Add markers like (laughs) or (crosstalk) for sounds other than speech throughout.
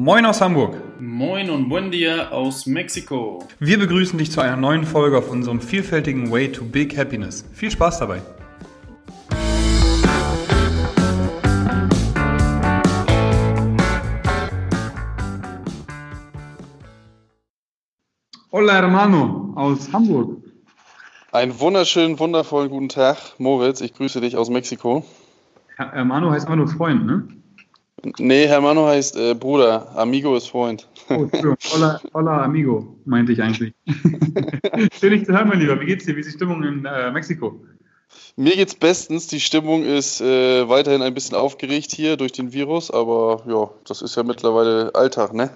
Moin aus Hamburg. Moin und buen dia aus Mexiko. Wir begrüßen dich zu einer neuen Folge auf unserem vielfältigen Way to Big Happiness. Viel Spaß dabei. Hola hermano aus Hamburg. Einen wunderschönen, wundervollen guten Tag, Moritz. Ich grüße dich aus Mexiko. Hermano heißt immer nur Freund, ne? Nee, Hermano heißt äh, Bruder. Amigo ist Freund. Oh, (laughs) hola, hola, amigo, meinte ich eigentlich. (laughs) Schön, dich zu hören, mein Lieber. Wie geht's dir? Wie ist die Stimmung in äh, Mexiko? Mir geht's bestens. Die Stimmung ist äh, weiterhin ein bisschen aufgeregt hier durch den Virus, aber ja, das ist ja mittlerweile Alltag, ne?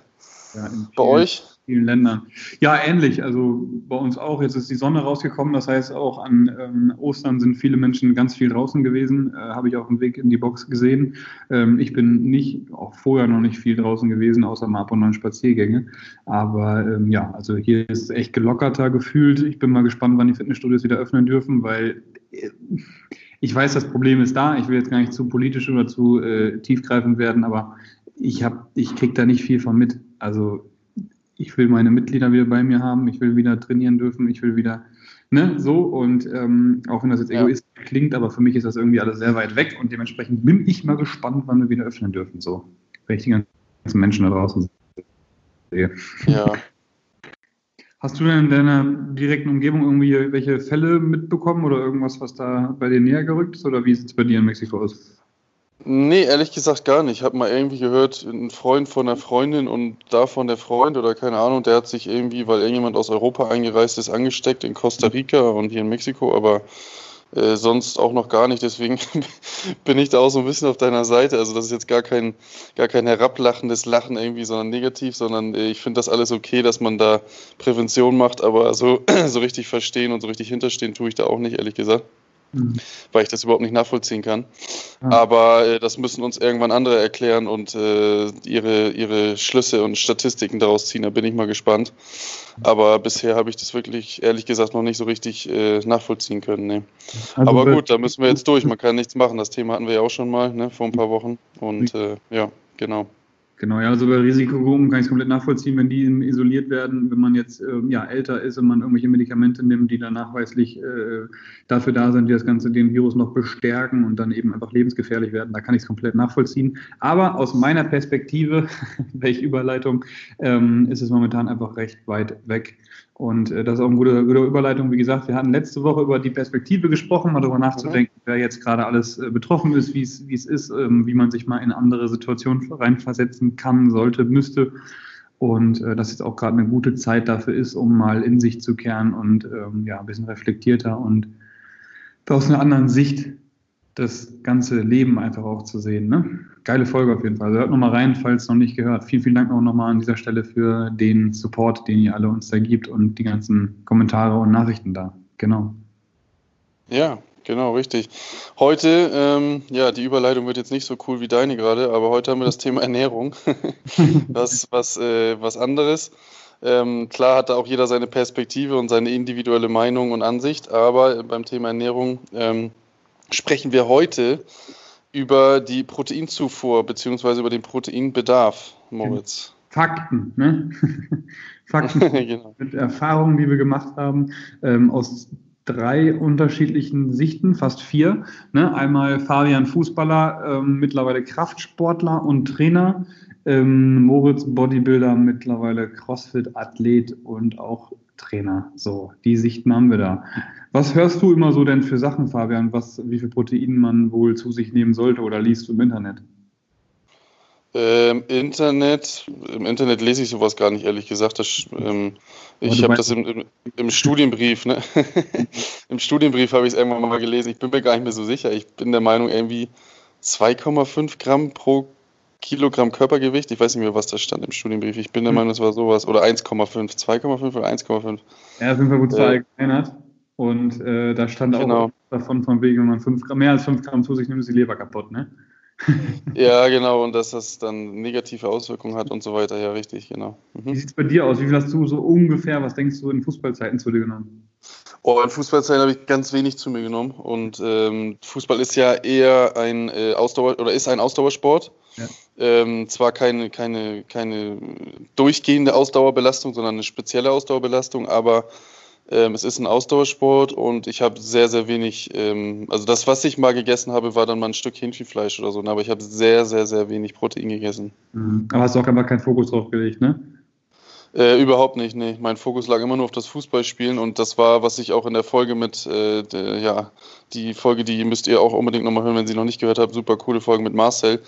Ja, Bei euch? vielen Ländern. Ja, ähnlich. Also bei uns auch. Jetzt ist die Sonne rausgekommen. Das heißt, auch an ähm, Ostern sind viele Menschen ganz viel draußen gewesen. Äh, Habe ich auf dem Weg in die Box gesehen. Ähm, ich bin nicht, auch vorher noch nicht viel draußen gewesen, außer mal ab und an Spaziergänge. Aber ähm, ja, also hier ist es echt gelockerter gefühlt. Ich bin mal gespannt, wann die Fitnessstudios wieder öffnen dürfen, weil äh, ich weiß, das Problem ist da. Ich will jetzt gar nicht zu politisch oder zu äh, tiefgreifend werden, aber ich, hab, ich kriege da nicht viel von mit. Also ich will meine Mitglieder wieder bei mir haben, ich will wieder trainieren dürfen, ich will wieder, ne, so. Und ähm, auch wenn das jetzt ja. egoistisch klingt, aber für mich ist das irgendwie alles sehr weit weg und dementsprechend bin ich mal gespannt, wann wir wieder öffnen dürfen, so. Wenn ich die ganzen Menschen da draußen sehe. Ja. (laughs) Hast du denn in deiner direkten Umgebung irgendwie welche Fälle mitbekommen oder irgendwas, was da bei dir näher gerückt ist? Oder wie sieht es bei dir in Mexiko aus? Nee, ehrlich gesagt gar nicht. Ich habe mal irgendwie gehört, ein Freund von einer Freundin und davon der Freund oder keine Ahnung, der hat sich irgendwie, weil irgendjemand aus Europa eingereist ist, angesteckt in Costa Rica und hier in Mexiko, aber äh, sonst auch noch gar nicht. Deswegen (laughs) bin ich da auch so ein bisschen auf deiner Seite. Also das ist jetzt gar kein, gar kein herablachendes Lachen irgendwie, sondern negativ, sondern äh, ich finde das alles okay, dass man da Prävention macht, aber so, (clears throat) so richtig verstehen und so richtig hinterstehen tue ich da auch nicht, ehrlich gesagt mhm. weil ich das überhaupt nicht nachvollziehen kann. Ja. Aber äh, das müssen uns irgendwann andere erklären und äh, ihre, ihre Schlüsse und Statistiken daraus ziehen. Da bin ich mal gespannt. Aber bisher habe ich das wirklich, ehrlich gesagt, noch nicht so richtig äh, nachvollziehen können. Nee. Also Aber gut, da müssen wir jetzt (laughs) durch. Man kann nichts machen. Das Thema hatten wir ja auch schon mal ne, vor ein paar Wochen. Und äh, ja, genau. Genau, ja, also bei Risikogruppen kann ich es komplett nachvollziehen, wenn die isoliert werden, wenn man jetzt ähm, ja, älter ist und man irgendwelche Medikamente nimmt, die dann nachweislich äh, dafür da sind, die das Ganze den Virus noch bestärken und dann eben einfach lebensgefährlich werden, da kann ich es komplett nachvollziehen. Aber aus meiner Perspektive, (laughs) welche Überleitung, ähm, ist es momentan einfach recht weit weg. Und äh, das ist auch eine gute, gute, Überleitung. Wie gesagt, wir hatten letzte Woche über die Perspektive gesprochen, mal darüber nachzudenken, mhm. wer jetzt gerade alles äh, betroffen ist, wie es ist, ähm, wie man sich mal in andere Situationen reinversetzen kann, sollte, müsste. Und äh, dass jetzt auch gerade eine gute Zeit dafür ist, um mal in sich zu kehren und ähm, ja, ein bisschen reflektierter und aus einer anderen Sicht das ganze Leben einfach auch zu sehen. Ne? Geile Folge auf jeden Fall. Also hört nochmal rein, falls noch nicht gehört. Vielen, vielen Dank auch nochmal an dieser Stelle für den Support, den ihr alle uns da gibt und die ganzen Kommentare und Nachrichten da. Genau. Ja, genau, richtig. Heute, ähm, ja, die Überleitung wird jetzt nicht so cool wie deine gerade, aber heute haben wir das Thema Ernährung. (laughs) was, was, äh, was anderes. Ähm, klar hat da auch jeder seine Perspektive und seine individuelle Meinung und Ansicht, aber beim Thema Ernährung ähm, sprechen wir heute über die Proteinzufuhr bzw. über den Proteinbedarf, Moritz. Fakten, ne? (laughs) Fakten (laughs) genau. mit Erfahrungen, die wir gemacht haben, ähm, aus drei unterschiedlichen Sichten, fast vier. Ne? Einmal Fabian Fußballer, ähm, mittlerweile Kraftsportler und Trainer. Ähm, Moritz Bodybuilder, mittlerweile Crossfit-Athlet und auch Trainer. So, die Sichten haben wir da. Was hörst du immer so denn für Sachen, Fabian, was, wie viel Protein man wohl zu sich nehmen sollte oder liest du im Internet? Ähm, Internet, im Internet lese ich sowas gar nicht, ehrlich gesagt. Das, ähm, ich habe das im, im, im, Studienbrief, ne? (laughs) Im Studienbrief habe ich es irgendwann mal gelesen. Ich bin mir gar nicht mehr so sicher. Ich bin der Meinung, irgendwie 2,5 Gramm pro Kilogramm Körpergewicht. Ich weiß nicht mehr, was da stand im Studienbrief. Ich bin der hm. Meinung, es war sowas. Oder 1,5. 2,5 oder 1,5. Ja, auf jeden Fall gut verallgemeinert. Äh, und äh, da stand genau. auch davon, von wegen, wenn man fünf Gramm, mehr als 5 Gramm zu sich nimmt, ist die Leber kaputt, ne? ja, (laughs) genau, und dass das dann negative Auswirkungen hat und so weiter. Ja, richtig, genau. Mhm. Wie sieht es bei dir aus? Wie viel hast du so ungefähr, was denkst du, in Fußballzeiten zu dir genommen? Oh, in Fußballzeiten habe ich ganz wenig zu mir genommen. Und ähm, Fußball ist ja eher ein äh, Ausdauer oder ist ein Ausdauersport. Ja. Ähm, zwar keine, keine, keine durchgehende Ausdauerbelastung, sondern eine spezielle Ausdauerbelastung, aber ähm, es ist ein Ausdauersport und ich habe sehr, sehr wenig, ähm, also das, was ich mal gegessen habe, war dann mal ein Stück Hähnchenfleisch oder so, ne? aber ich habe sehr, sehr, sehr wenig Protein gegessen. Mhm. Aber hast du auch einfach keinen Fokus drauf gelegt, ne? Äh, überhaupt nicht, nee. Mein Fokus lag immer nur auf das Fußballspielen und das war, was ich auch in der Folge mit, äh, der, ja, die Folge, die müsst ihr auch unbedingt nochmal hören, wenn Sie noch nicht gehört habt, super coole Folge mit Marcel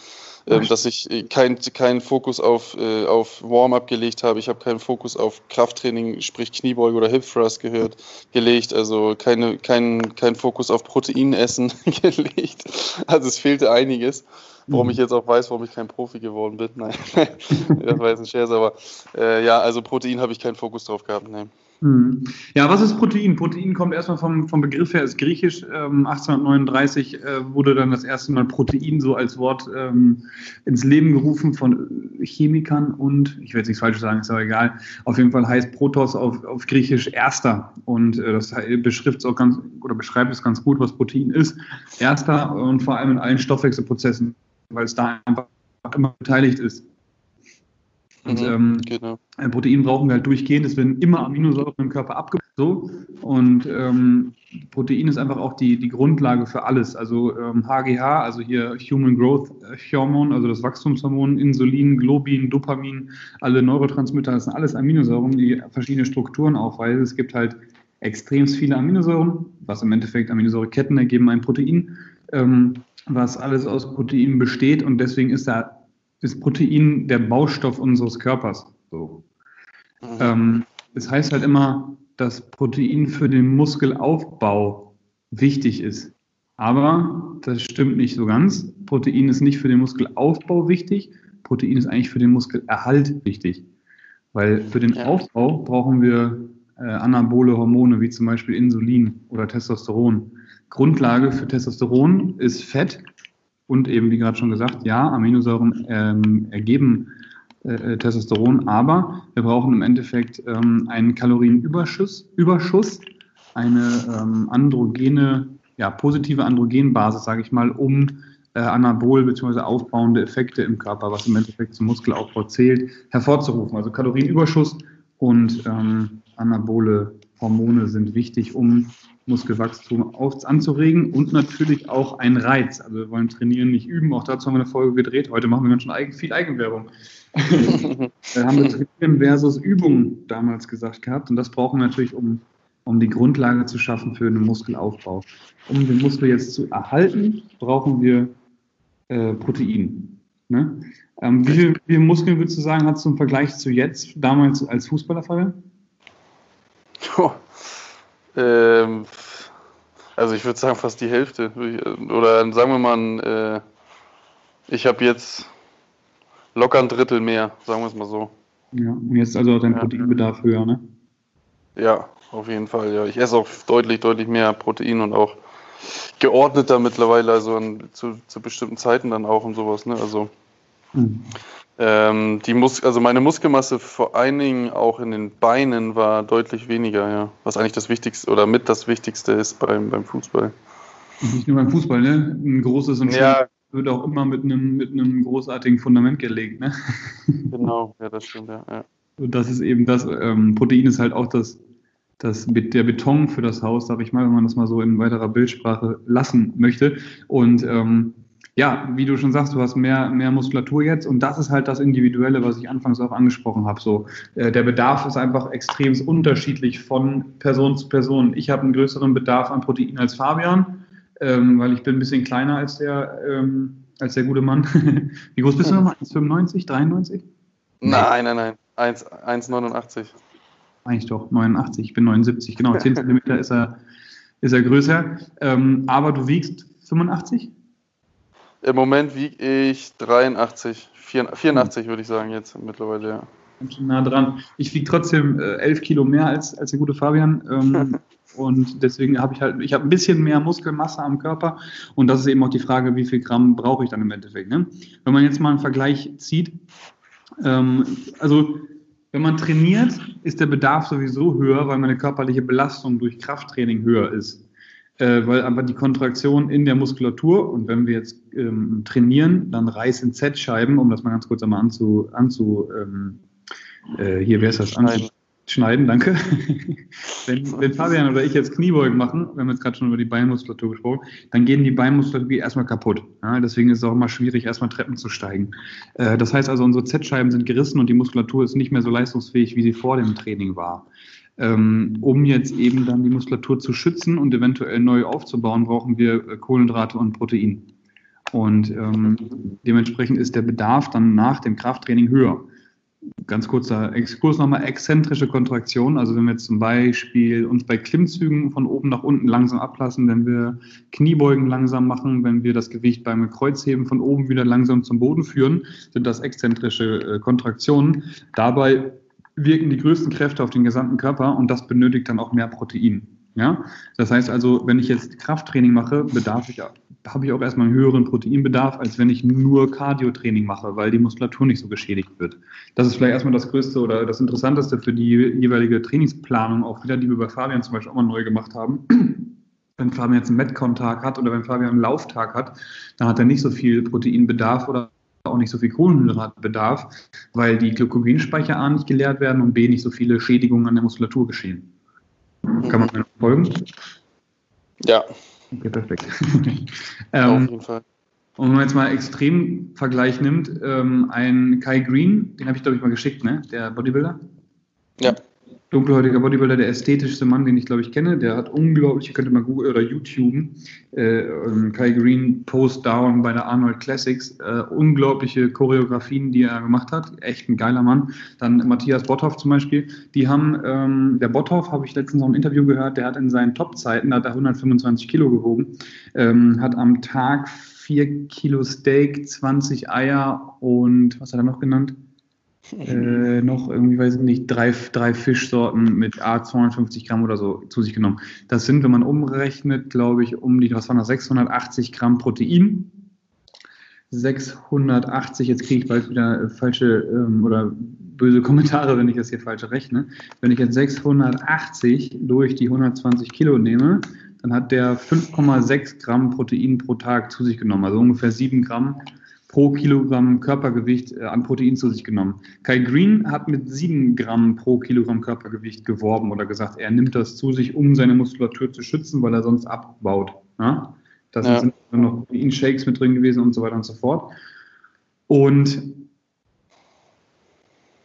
ähm, dass ich äh, keinen kein Fokus auf, äh, auf Warm-up gelegt habe. Ich habe keinen Fokus auf Krafttraining, sprich Kniebeuge oder Hip Thrust gehört, gelegt. Also keine, kein, kein Fokus auf Proteinessen (laughs) gelegt. Also es fehlte einiges. Warum mhm. ich jetzt auch weiß, warum ich kein Profi geworden bin. (laughs) Nein, (laughs) das war jetzt ein Scherz, aber äh, ja, also Protein habe ich keinen Fokus drauf gehabt. Nee. Hm. Ja, was ist Protein? Protein kommt erstmal vom, vom Begriff her, ist griechisch. Ähm, 1839 äh, wurde dann das erste Mal Protein so als Wort ähm, ins Leben gerufen von Chemikern und, ich will jetzt nichts falsch sagen, ist aber egal, auf jeden Fall heißt Protos auf, auf Griechisch Erster und äh, das beschreibt es auch ganz, oder beschreibt es ganz gut, was Protein ist. Erster und vor allem in allen Stoffwechselprozessen, weil es da einfach immer beteiligt ist. Und mhm, ähm, genau. Protein brauchen wir halt durchgehend. Es werden immer Aminosäuren im Körper abgebaut. So. Und ähm, Protein ist einfach auch die, die Grundlage für alles. Also ähm, HGH, also hier Human Growth Hormone, also das Wachstumshormon, Insulin, Globin, Dopamin, alle Neurotransmitter, das sind alles Aminosäuren, die verschiedene Strukturen aufweisen. Es gibt halt extrem viele Aminosäuren, was im Endeffekt Aminosäureketten ergeben ein Protein, ähm, was alles aus Protein besteht und deswegen ist da ist Protein der Baustoff unseres Körpers. So. Mhm. Ähm, das heißt halt immer, dass Protein für den Muskelaufbau wichtig ist. Aber das stimmt nicht so ganz. Protein ist nicht für den Muskelaufbau wichtig. Protein ist eigentlich für den Muskelerhalt wichtig. Weil für den ja. Aufbau brauchen wir äh, anabole Hormone wie zum Beispiel Insulin oder Testosteron. Grundlage für Testosteron ist Fett und eben, wie gerade schon gesagt, ja, Aminosäuren ähm, ergeben äh, Testosteron, aber wir brauchen im Endeffekt ähm, einen Kalorienüberschuss, Überschuss, eine ähm, androgene, ja, positive Androgenbasis, sage ich mal, um äh, Anabol bzw. aufbauende Effekte im Körper, was im Endeffekt zum Muskelaufbau zählt, hervorzurufen. Also Kalorienüberschuss und ähm, anabole Hormone sind wichtig, um Muskelwachstum anzuregen und natürlich auch ein Reiz. Also wir wollen trainieren, nicht üben. Auch dazu haben wir eine Folge gedreht. Heute machen wir ganz schön eigen, viel Eigenwerbung. (laughs) wir haben wir Trainieren versus Übung damals gesagt gehabt. Und das brauchen wir natürlich, um, um die Grundlage zu schaffen für einen Muskelaufbau. Um den Muskel jetzt zu erhalten, brauchen wir äh, Protein. Ne? Ähm, wie, viel, wie viele Muskeln würdest du sagen, hat es im Vergleich zu jetzt, damals als Fußballer, Fabian? (laughs) Ähm, also ich würde sagen fast die Hälfte. Oder sagen wir mal, äh, ich habe jetzt locker ein Drittel mehr, sagen wir es mal so. Ja, und jetzt also dein ja. Proteinbedarf höher, ne? Ja, auf jeden Fall, ja. Ich esse auch deutlich, deutlich mehr Protein und auch geordneter mittlerweile, also an, zu, zu bestimmten Zeiten dann auch und sowas, ne? Also mhm. Ähm, die Mus also meine Muskelmasse vor allen Dingen auch in den Beinen war deutlich weniger, ja. Was eigentlich das Wichtigste oder mit das Wichtigste ist beim, beim Fußball. Nicht nur beim Fußball, ne? Ein großes und ja. wird auch immer mit einem, mit einem großartigen Fundament gelegt, ne? (laughs) Genau, ja, das stimmt, ja. ja. Und das ist eben das, ähm, Protein ist halt auch das, das, der Beton für das Haus, sag ich mal, wenn man das mal so in weiterer Bildsprache lassen möchte. Und ähm, ja, wie du schon sagst, du hast mehr, mehr Muskulatur jetzt und das ist halt das Individuelle, was ich anfangs auch angesprochen habe. So, äh, der Bedarf ist einfach extrem unterschiedlich von Person zu Person. Ich habe einen größeren Bedarf an Protein als Fabian, ähm, weil ich bin ein bisschen kleiner als der, ähm, als der gute Mann. (laughs) wie groß bist du nochmal? 1,95, 93? Nein, nein, nein. 1,89. Eigentlich doch, 89. Ich bin 79, genau. 10 Zentimeter ist er, ist er größer. Ähm, aber du wiegst 85? Im Moment wiege ich 83, 84 würde ich sagen jetzt mittlerweile, ja. Bin schon nah dran. Ich wiege trotzdem äh, 11 Kilo mehr als, als der gute Fabian. Ähm, (laughs) und deswegen habe ich halt, ich habe ein bisschen mehr Muskelmasse am Körper und das ist eben auch die Frage, wie viel Gramm brauche ich dann im Endeffekt. Ne? Wenn man jetzt mal einen Vergleich zieht, ähm, also wenn man trainiert, ist der Bedarf sowieso höher, weil meine körperliche Belastung durch Krafttraining höher ist äh, weil aber die Kontraktion in der Muskulatur und wenn wir jetzt ähm, trainieren, dann reißen Z-Scheiben, um das mal ganz kurz einmal anzu, anzu ähm, äh, hier wäre es das schneiden. schneiden, danke. (laughs) wenn, wenn (laughs) Fabian oder ich jetzt Kniebeugen machen, wir haben jetzt gerade schon über die Beinmuskulatur gesprochen, dann gehen die Beinmuskulatur erstmal kaputt. Ja, deswegen ist es auch immer schwierig, erstmal Treppen zu steigen. Äh, das heißt also, unsere Z-Scheiben sind gerissen und die Muskulatur ist nicht mehr so leistungsfähig, wie sie vor dem Training war. Ähm, um jetzt eben dann die Muskulatur zu schützen und eventuell neu aufzubauen, brauchen wir äh, Kohlenhydrate und Protein. Und ähm, dementsprechend ist der Bedarf dann nach dem Krafttraining höher. Ganz kurzer Exkurs nochmal, exzentrische Kontraktion. Also wenn wir zum Beispiel uns bei Klimmzügen von oben nach unten langsam ablassen, wenn wir Kniebeugen langsam machen, wenn wir das Gewicht beim Kreuzheben von oben wieder langsam zum Boden führen, sind das exzentrische äh, Kontraktionen. Dabei wirken die größten Kräfte auf den gesamten Körper und das benötigt dann auch mehr Protein. Ja, das heißt also, wenn ich jetzt Krafttraining mache, bedarf ich, habe ich auch erstmal einen höheren Proteinbedarf, als wenn ich nur Cardio-Training mache, weil die Muskulatur nicht so geschädigt wird. Das ist vielleicht erstmal das Größte oder das Interessanteste für die jeweilige Trainingsplanung auch wieder, die wir bei Fabian zum Beispiel auch mal neu gemacht haben. Wenn Fabian jetzt einen Metcon-Tag hat oder wenn Fabian einen Lauftag hat, dann hat er nicht so viel Proteinbedarf oder auch nicht so viel Kohlenhydratbedarf, weil die Glykogenspeicher A nicht geleert werden und B nicht so viele Schädigungen an der Muskulatur geschehen. Kann man mir folgen? Ja. Okay, perfekt. (laughs) ähm, Auf jeden Fall. Und wenn man jetzt mal Extremvergleich nimmt, ähm, ein Kai Green, den habe ich glaube ich mal geschickt, ne? Der Bodybuilder. Ja dunkelhäutiger Bodybuilder, der ästhetischste Mann, den ich glaube ich kenne. Der hat unglaublich, ihr könnt mal Google oder YouTube, äh, ähm, Kai Green Post Down bei der Arnold Classics, äh, unglaubliche Choreografien, die er gemacht hat. Echt ein geiler Mann. Dann Matthias Botthoff zum Beispiel. Die haben, ähm, der Botthoff habe ich letztens noch ein Interview gehört, der hat in seinen Top-Zeiten, da hat er 125 Kilo gewogen, ähm, hat am Tag 4 Kilo Steak, 20 Eier und was hat er noch genannt? Äh, (laughs) noch irgendwie, weiß ich nicht, drei, drei Fischsorten mit A 250 Gramm oder so zu sich genommen. Das sind, wenn man umrechnet, glaube ich, um die, was waren das, 680 Gramm Protein. 680, jetzt kriege ich bald wieder falsche ähm, oder böse Kommentare, wenn ich das hier falsch rechne. Wenn ich jetzt 680 durch die 120 Kilo nehme, dann hat der 5,6 Gramm Protein pro Tag zu sich genommen, also ungefähr 7 Gramm pro Kilogramm Körpergewicht äh, an Protein zu sich genommen. Kai Green hat mit 7 Gramm pro Kilogramm Körpergewicht geworben oder gesagt, er nimmt das zu sich, um seine Muskulatur zu schützen, weil er sonst abbaut. Ja? Da ja. sind noch Protein-Shakes mit drin gewesen und so weiter und so fort. Und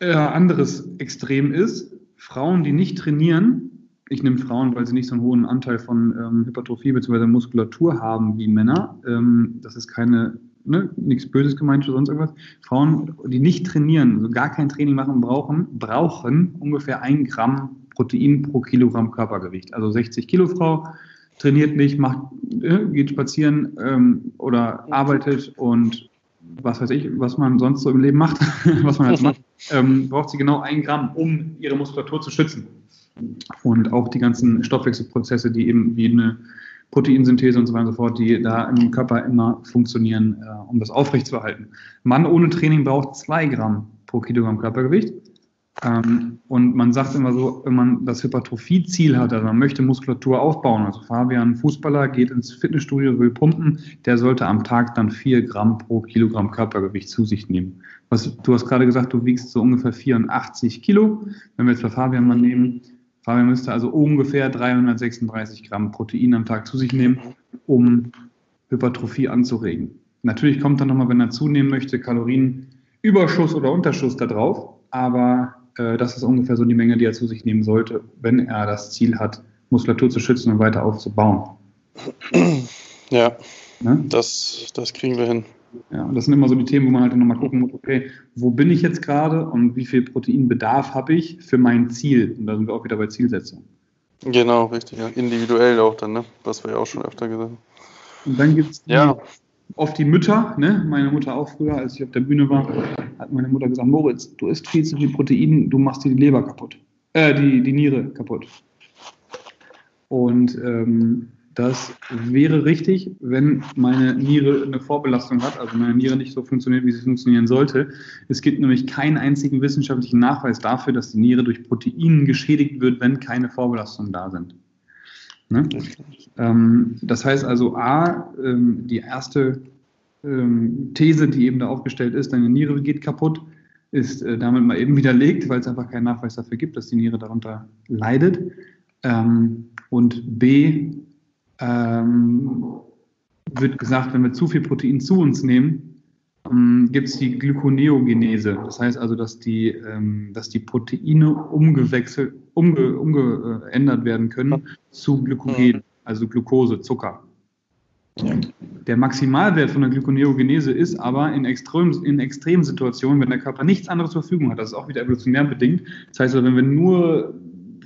äh, anderes Extrem ist, Frauen, die nicht trainieren, ich nehme Frauen, weil sie nicht so einen hohen Anteil von ähm, Hypertrophie bzw. Muskulatur haben wie Männer. Ähm, das ist keine ne, nichts Böses gemeint oder sonst irgendwas. Frauen, die nicht trainieren, also gar kein Training machen, brauchen, brauchen ungefähr ein Gramm Protein pro Kilogramm Körpergewicht. Also 60 Kilo Frau trainiert nicht, macht, äh, geht spazieren ähm, oder arbeitet und was weiß ich, was man sonst so im Leben macht, (laughs) was man jetzt macht, (laughs) ähm, braucht sie genau ein Gramm, um ihre Muskulatur zu schützen. Und auch die ganzen Stoffwechselprozesse, die eben wie eine Proteinsynthese und so weiter und so fort, die da im Körper immer funktionieren, äh, um das aufrechtzuerhalten. Mann ohne Training braucht zwei Gramm pro Kilogramm Körpergewicht. Ähm, und man sagt immer so, wenn man das Hypertrophie-Ziel hat, also man möchte Muskulatur aufbauen, also Fabian, Fußballer, geht ins Fitnessstudio, will pumpen, der sollte am Tag dann vier Gramm pro Kilogramm Körpergewicht zu sich nehmen. Was, du hast gerade gesagt, du wiegst so ungefähr 84 Kilo. Wenn wir jetzt bei Fabian mal nehmen, Fabian müsste also ungefähr 336 Gramm Protein am Tag zu sich nehmen, um Hypertrophie anzuregen. Natürlich kommt dann nochmal, wenn er zunehmen möchte, Kalorienüberschuss oder Unterschuss da drauf, aber äh, das ist ungefähr so die Menge, die er zu sich nehmen sollte, wenn er das Ziel hat, Muskulatur zu schützen und weiter aufzubauen. Ja, ne? das, das kriegen wir hin. Ja, und das sind immer so die Themen, wo man halt nochmal gucken muss, okay, wo bin ich jetzt gerade und wie viel Proteinbedarf habe ich für mein Ziel? Und da sind wir auch wieder bei Zielsetzung. Genau, richtig. Ja. Individuell auch dann, ne? was wir ja auch schon öfter gesagt haben. Und dann gibt es ja. oft die Mütter, ne? meine Mutter auch früher, als ich auf der Bühne war, hat meine Mutter gesagt, Moritz, du isst viel zu viel Protein, du machst dir die Leber kaputt. Äh, die, die Niere kaputt. Und ähm, das wäre richtig, wenn meine Niere eine Vorbelastung hat, also meine Niere nicht so funktioniert, wie sie funktionieren sollte. Es gibt nämlich keinen einzigen wissenschaftlichen Nachweis dafür, dass die Niere durch Proteinen geschädigt wird, wenn keine Vorbelastungen da sind. Ne? Ähm, das heißt also, A, ähm, die erste ähm, These, die eben da aufgestellt ist, deine Niere geht kaputt, ist äh, damit mal eben widerlegt, weil es einfach keinen Nachweis dafür gibt, dass die Niere darunter leidet. Und B, ähm, wird gesagt, wenn wir zu viel Protein zu uns nehmen, ähm, gibt es die Glykoneogenese. Das heißt also, dass die, ähm, dass die Proteine umgewechselt, umge, umgeändert werden können zu Glykogen, also Glucose, Zucker. Der Maximalwert von der Glykoneogenese ist aber in, Extrem, in Extremsituationen, wenn der Körper nichts anderes zur Verfügung hat, das ist auch wieder evolutionär bedingt. Das heißt, wenn wir nur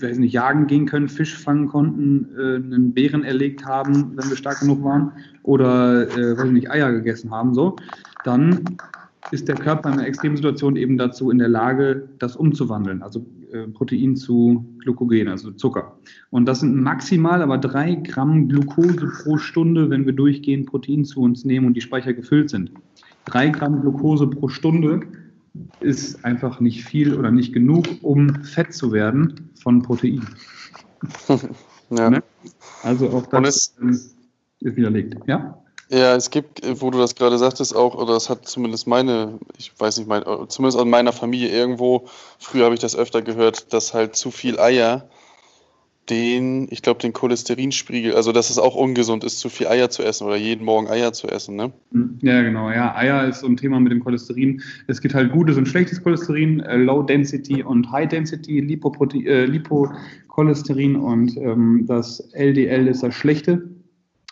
weiß nicht, jagen gehen können, Fisch fangen konnten, äh, einen Bären erlegt haben, wenn wir stark genug waren, oder äh, weiß nicht, Eier gegessen haben, so, dann ist der Körper in einer Extremsituation eben dazu in der Lage, das umzuwandeln, also äh, Protein zu Glykogen, also Zucker. Und das sind maximal aber drei Gramm Glucose pro Stunde, wenn wir durchgehend Protein zu uns nehmen und die Speicher gefüllt sind. Drei Gramm Glucose pro Stunde ist einfach nicht viel oder nicht genug, um fett zu werden von Protein. (laughs) ja. Ne? Also auch das ist widerlegt. Ja? Ja, es gibt, wo du das gerade sagtest, auch, oder das hat zumindest meine, ich weiß nicht, mein, zumindest aus meiner Familie irgendwo, früher habe ich das öfter gehört, dass halt zu viel Eier den, ich glaube, den Cholesterinspiegel, also dass es auch ungesund ist, zu viel Eier zu essen oder jeden Morgen Eier zu essen, ne? Ja, genau. Ja, Eier ist so ein Thema mit dem Cholesterin. Es gibt halt gutes und schlechtes Cholesterin, äh, Low Density und High Density Lipoprote äh, Lipocholesterin und ähm, das LDL ist das schlechte.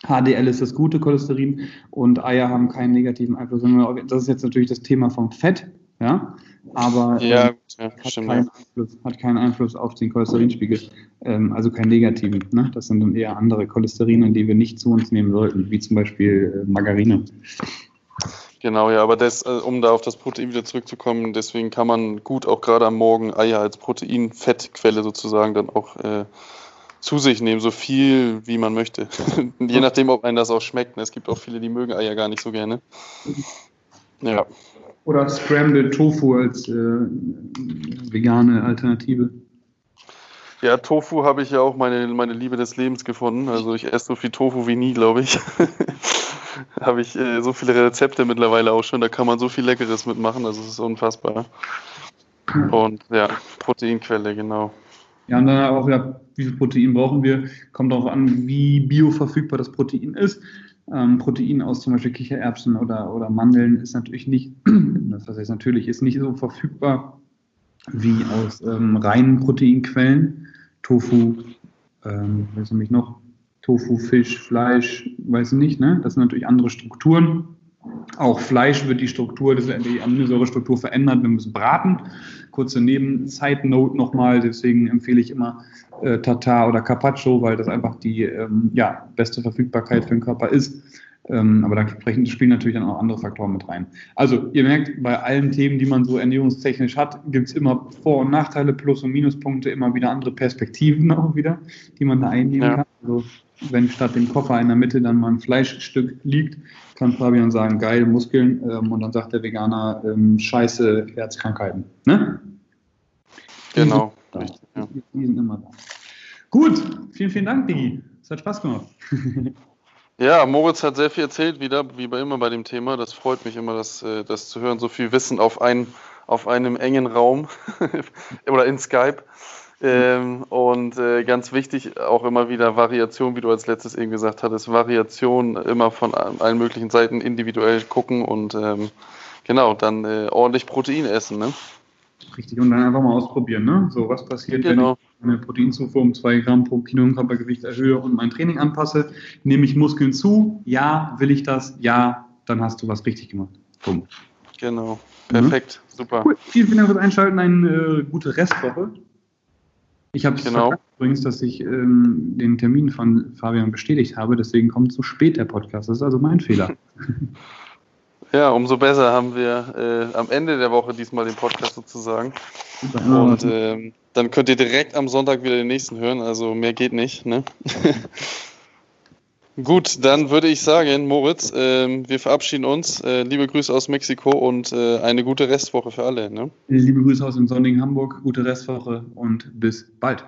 HDL ist das gute Cholesterin und Eier haben keinen negativen Einfluss. Das ist jetzt natürlich das Thema vom Fett, ja aber ja, ähm, ja, hat, stimmt, keinen Einfluss, hat, keinen Einfluss, auf den Cholesterinspiegel, ähm, also keinen negativen. Ne? Das sind dann eher andere Cholesterine, die wir nicht zu uns nehmen sollten, wie zum Beispiel äh, Margarine. Genau, ja, aber das, äh, um da auf das Protein wieder zurückzukommen, deswegen kann man gut auch gerade am Morgen Eier als Proteinfettquelle sozusagen dann auch äh, zu sich nehmen, so viel wie man möchte. (laughs) Je nachdem, ob einem das auch schmeckt. Ne? Es gibt auch viele, die mögen Eier gar nicht so gerne. Ja. Oder Scrambled Tofu als äh, vegane Alternative. Ja, Tofu habe ich ja auch meine, meine Liebe des Lebens gefunden. Also ich esse so viel Tofu wie nie, glaube ich. (laughs) habe ich äh, so viele Rezepte mittlerweile auch schon. Da kann man so viel Leckeres mitmachen. Also es ist unfassbar. Und ja, Proteinquelle, genau. Ja, und dann auch wieder, wie viel Protein brauchen wir? Kommt darauf an, wie bioverfügbar das Protein ist. Ähm, Protein aus zum Beispiel Kichererbsen oder, oder Mandeln ist natürlich nicht, (clears throat) das heißt natürlich, ist nicht so verfügbar wie aus ähm, reinen Proteinquellen. Tofu, ähm, weiß ich noch, Tofu, Fisch, Fleisch, weiß ich nicht, ne? Das sind natürlich andere Strukturen. Auch Fleisch wird die Struktur, die Aminosäurestruktur verändert, wenn wir es braten. Kurze Nebenzeit-Note nochmal, deswegen empfehle ich immer äh, Tatar oder Carpaccio, weil das einfach die ähm, ja, beste Verfügbarkeit für den Körper ist. Ähm, aber da spielen natürlich dann auch andere Faktoren mit rein. Also ihr merkt, bei allen Themen, die man so ernährungstechnisch hat, gibt es immer Vor- und Nachteile, Plus- und Minuspunkte, immer wieder andere Perspektiven (laughs) auch wieder, die man da einnehmen ja. kann. Also wenn statt dem Koffer in der Mitte dann mal ein Fleischstück liegt, kann Fabian sagen, geil, Muskeln, ähm, und dann sagt der Veganer, ähm, scheiße, Herzkrankheiten. Ne? Genau. Richtig, ja. Die sind immer da. Gut, vielen, vielen Dank, Digi. Es hat Spaß gemacht. (laughs) Ja, Moritz hat sehr viel erzählt wieder, wie bei immer bei dem Thema. Das freut mich immer, das, äh, das zu hören. So viel Wissen auf, ein, auf einem engen Raum (laughs) oder in Skype. Ähm, und äh, ganz wichtig auch immer wieder Variation, wie du als letztes eben gesagt hattest, Variation immer von allen möglichen Seiten individuell gucken und ähm, genau, dann äh, ordentlich Protein essen. Ne? Richtig, und dann einfach mal ausprobieren, ne? So, was passiert, genau. wenn ich meine Proteinzufuhr um 2 Gramm pro Kilo Körpergewicht erhöhe und mein Training anpasse? Nehme ich Muskeln zu? Ja. Will ich das? Ja. Dann hast du was richtig gemacht. Bumm. Genau. Perfekt. Mhm. Super. Cool. Vielen, vielen Dank fürs Einschalten. Eine äh, gute Restwoche. Ich habe genau. übrigens, dass ich ähm, den Termin von Fabian bestätigt habe, deswegen kommt so spät der Podcast. Das ist also mein Fehler. (laughs) (laughs) Ja, umso besser haben wir äh, am Ende der Woche diesmal den Podcast sozusagen. Und ähm, dann könnt ihr direkt am Sonntag wieder den nächsten hören. Also mehr geht nicht. Ne? (laughs) Gut, dann würde ich sagen, Moritz, äh, wir verabschieden uns. Äh, liebe Grüße aus Mexiko und äh, eine gute Restwoche für alle. Ne? Liebe Grüße aus dem sonnigen Hamburg, gute Restwoche und bis bald.